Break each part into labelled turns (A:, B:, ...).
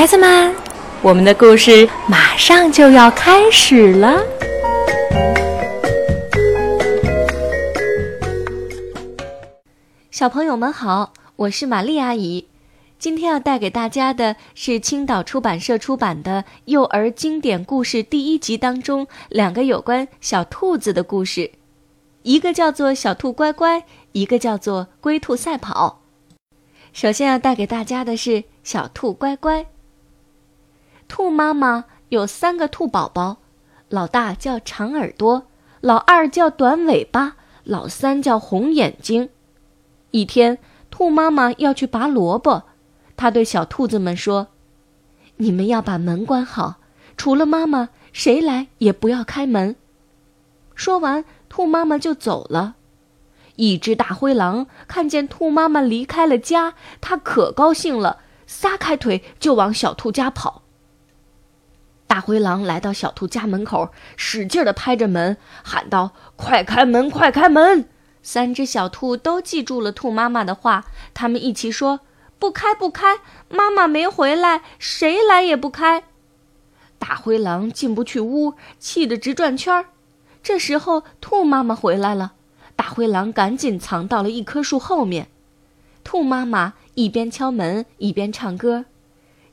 A: 孩子们，我们的故事马上就要开始了。小朋友们好，我是玛丽阿姨。今天要带给大家的是青岛出版社出版的《幼儿经典故事》第一集当中两个有关小兔子的故事，一个叫做《小兔乖乖》，一个叫做《龟兔赛跑》。首先要带给大家的是《小兔乖乖》。兔妈妈有三个兔宝宝，老大叫长耳朵，老二叫短尾巴，老三叫红眼睛。一天，兔妈妈要去拔萝卜。他对小兔子们说：“你们要把门关好，除了妈妈，谁来也不要开门。”说完，兔妈妈就走了。一只大灰狼看见兔妈妈离开了家，它可高兴了，撒开腿就往小兔家跑。大灰狼来到小兔家门口，使劲地拍着门，喊道：“快开门，快开门！”三只小兔都记住了兔妈妈的话，他们一起说。不开不开，妈妈没回来，谁来也不开。大灰狼进不去屋，气得直转圈儿。这时候，兔妈妈回来了，大灰狼赶紧藏到了一棵树后面。兔妈妈一边敲门一边唱歌：“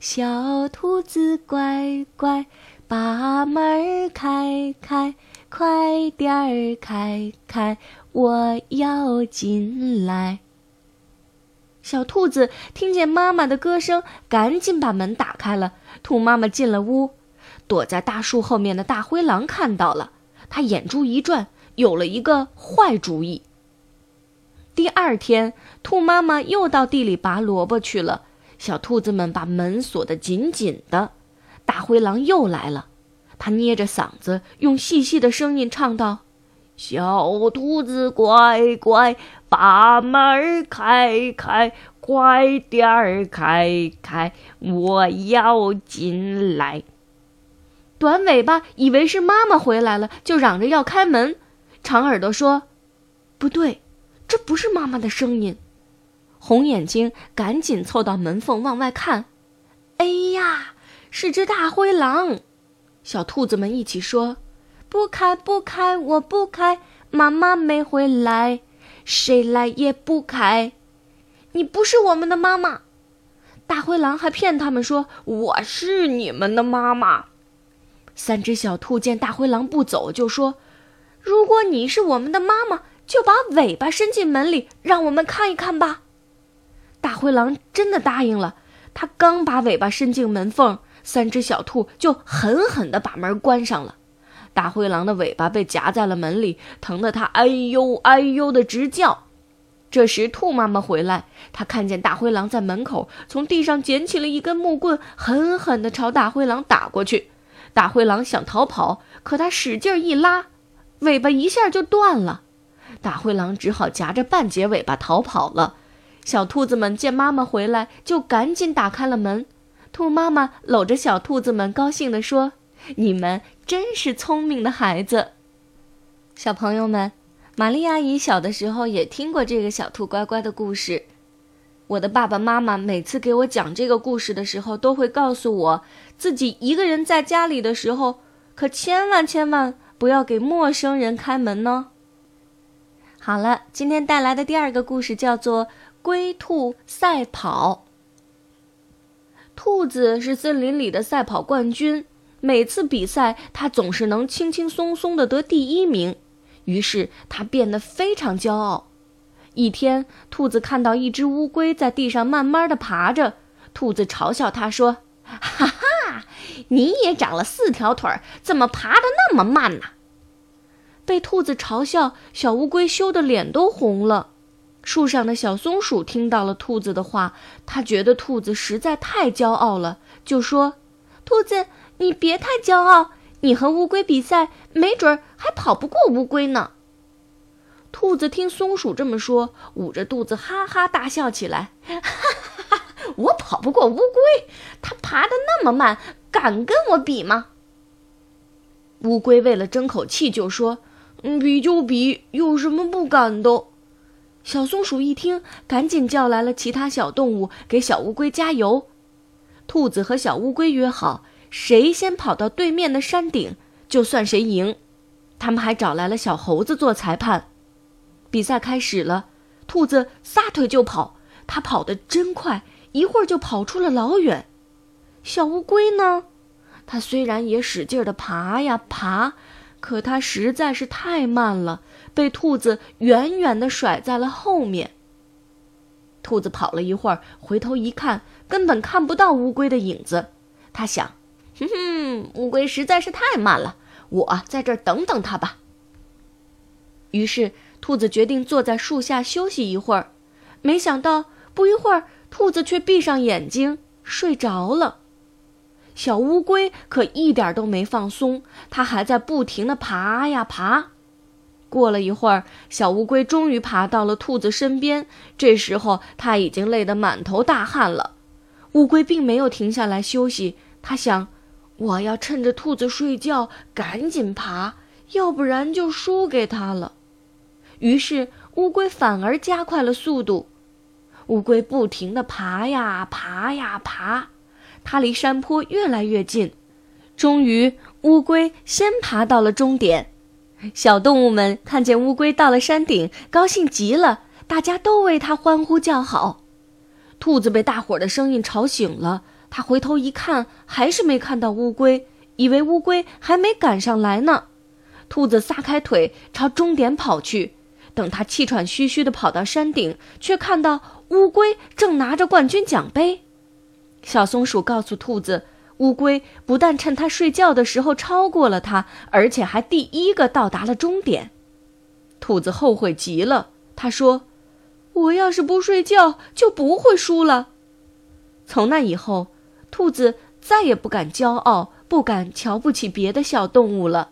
A: 小兔子乖乖，把门开开，快点儿开开，我要进来。”小兔子听见妈妈的歌声，赶紧把门打开了。兔妈妈进了屋，躲在大树后面的大灰狼看到了，他眼珠一转，有了一个坏主意。第二天，兔妈妈又到地里拔萝卜去了。小兔子们把门锁得紧紧的。大灰狼又来了，他捏着嗓子，用细细的声音唱道。小兔子乖乖，把门开开，快点儿开开，我要进来。短尾巴以为是妈妈回来了，就嚷着要开门。长耳朵说：“不对，这不是妈妈的声音。”红眼睛赶紧凑到门缝往外看，哎呀，是只大灰狼！小兔子们一起说。不开不开，我不开，妈妈没回来，谁来也不开。你不是我们的妈妈。大灰狼还骗他们说我是你们的妈妈。三只小兔见大灰狼不走，就说：“如果你是我们的妈妈，就把尾巴伸进门里，让我们看一看吧。”大灰狼真的答应了。他刚把尾巴伸进门缝，三只小兔就狠狠地把门关上了。大灰狼的尾巴被夹在了门里，疼得它哎呦哎呦的直叫。这时，兔妈妈回来，她看见大灰狼在门口，从地上捡起了一根木棍，狠狠地朝大灰狼打过去。大灰狼想逃跑，可它使劲一拉，尾巴一下就断了。大灰狼只好夹着半截尾巴逃跑了。小兔子们见妈妈回来，就赶紧打开了门。兔妈妈搂着小兔子们，高兴地说。你们真是聪明的孩子，小朋友们，玛丽阿姨小的时候也听过这个小兔乖乖的故事。我的爸爸妈妈每次给我讲这个故事的时候，都会告诉我，自己一个人在家里的时候，可千万千万不要给陌生人开门呢。好了，今天带来的第二个故事叫做《龟兔赛跑》。兔子是森林里的赛跑冠军。每次比赛，它总是能轻轻松松的得第一名，于是它变得非常骄傲。一天，兔子看到一只乌龟在地上慢慢的爬着，兔子嘲笑它说：“哈哈，你也长了四条腿，怎么爬的那么慢呢？”被兔子嘲笑，小乌龟羞得脸都红了。树上的小松鼠听到了兔子的话，它觉得兔子实在太骄傲了，就说：“兔子。”你别太骄傲，你和乌龟比赛，没准还跑不过乌龟呢。兔子听松鼠这么说，捂着肚子哈哈大笑起来。哈哈哈！我跑不过乌龟，它爬得那么慢，敢跟我比吗？乌龟为了争口气，就说：“比就比，有什么不敢的？”小松鼠一听，赶紧叫来了其他小动物，给小乌龟加油。兔子和小乌龟约好，谁先跑到对面的山顶，就算谁赢。他们还找来了小猴子做裁判。比赛开始了，兔子撒腿就跑，它跑得真快，一会儿就跑出了老远。小乌龟呢？它虽然也使劲地爬呀爬，可它实在是太慢了，被兔子远远的甩在了后面。兔子跑了一会儿，回头一看，根本看不到乌龟的影子。他想：“哼哼，乌龟实在是太慢了，我在这儿等等它吧。”于是，兔子决定坐在树下休息一会儿。没想到，不一会儿，兔子却闭上眼睛睡着了。小乌龟可一点都没放松，它还在不停地爬呀爬。过了一会儿，小乌龟终于爬到了兔子身边。这时候，它已经累得满头大汗了。乌龟并没有停下来休息，它想：我要趁着兔子睡觉赶紧爬，要不然就输给它了。于是，乌龟反而加快了速度。乌龟不停地爬呀爬呀爬，它离山坡越来越近。终于，乌龟先爬到了终点。小动物们看见乌龟到了山顶，高兴极了，大家都为它欢呼叫好。兔子被大伙的声音吵醒了，它回头一看，还是没看到乌龟，以为乌龟还没赶上来呢。兔子撒开腿朝终点跑去，等它气喘吁吁地跑到山顶，却看到乌龟正拿着冠军奖杯。小松鼠告诉兔子。乌龟不但趁它睡觉的时候超过了它，而且还第一个到达了终点。兔子后悔极了，他说：“我要是不睡觉，就不会输了。”从那以后，兔子再也不敢骄傲，不敢瞧不起别的小动物了。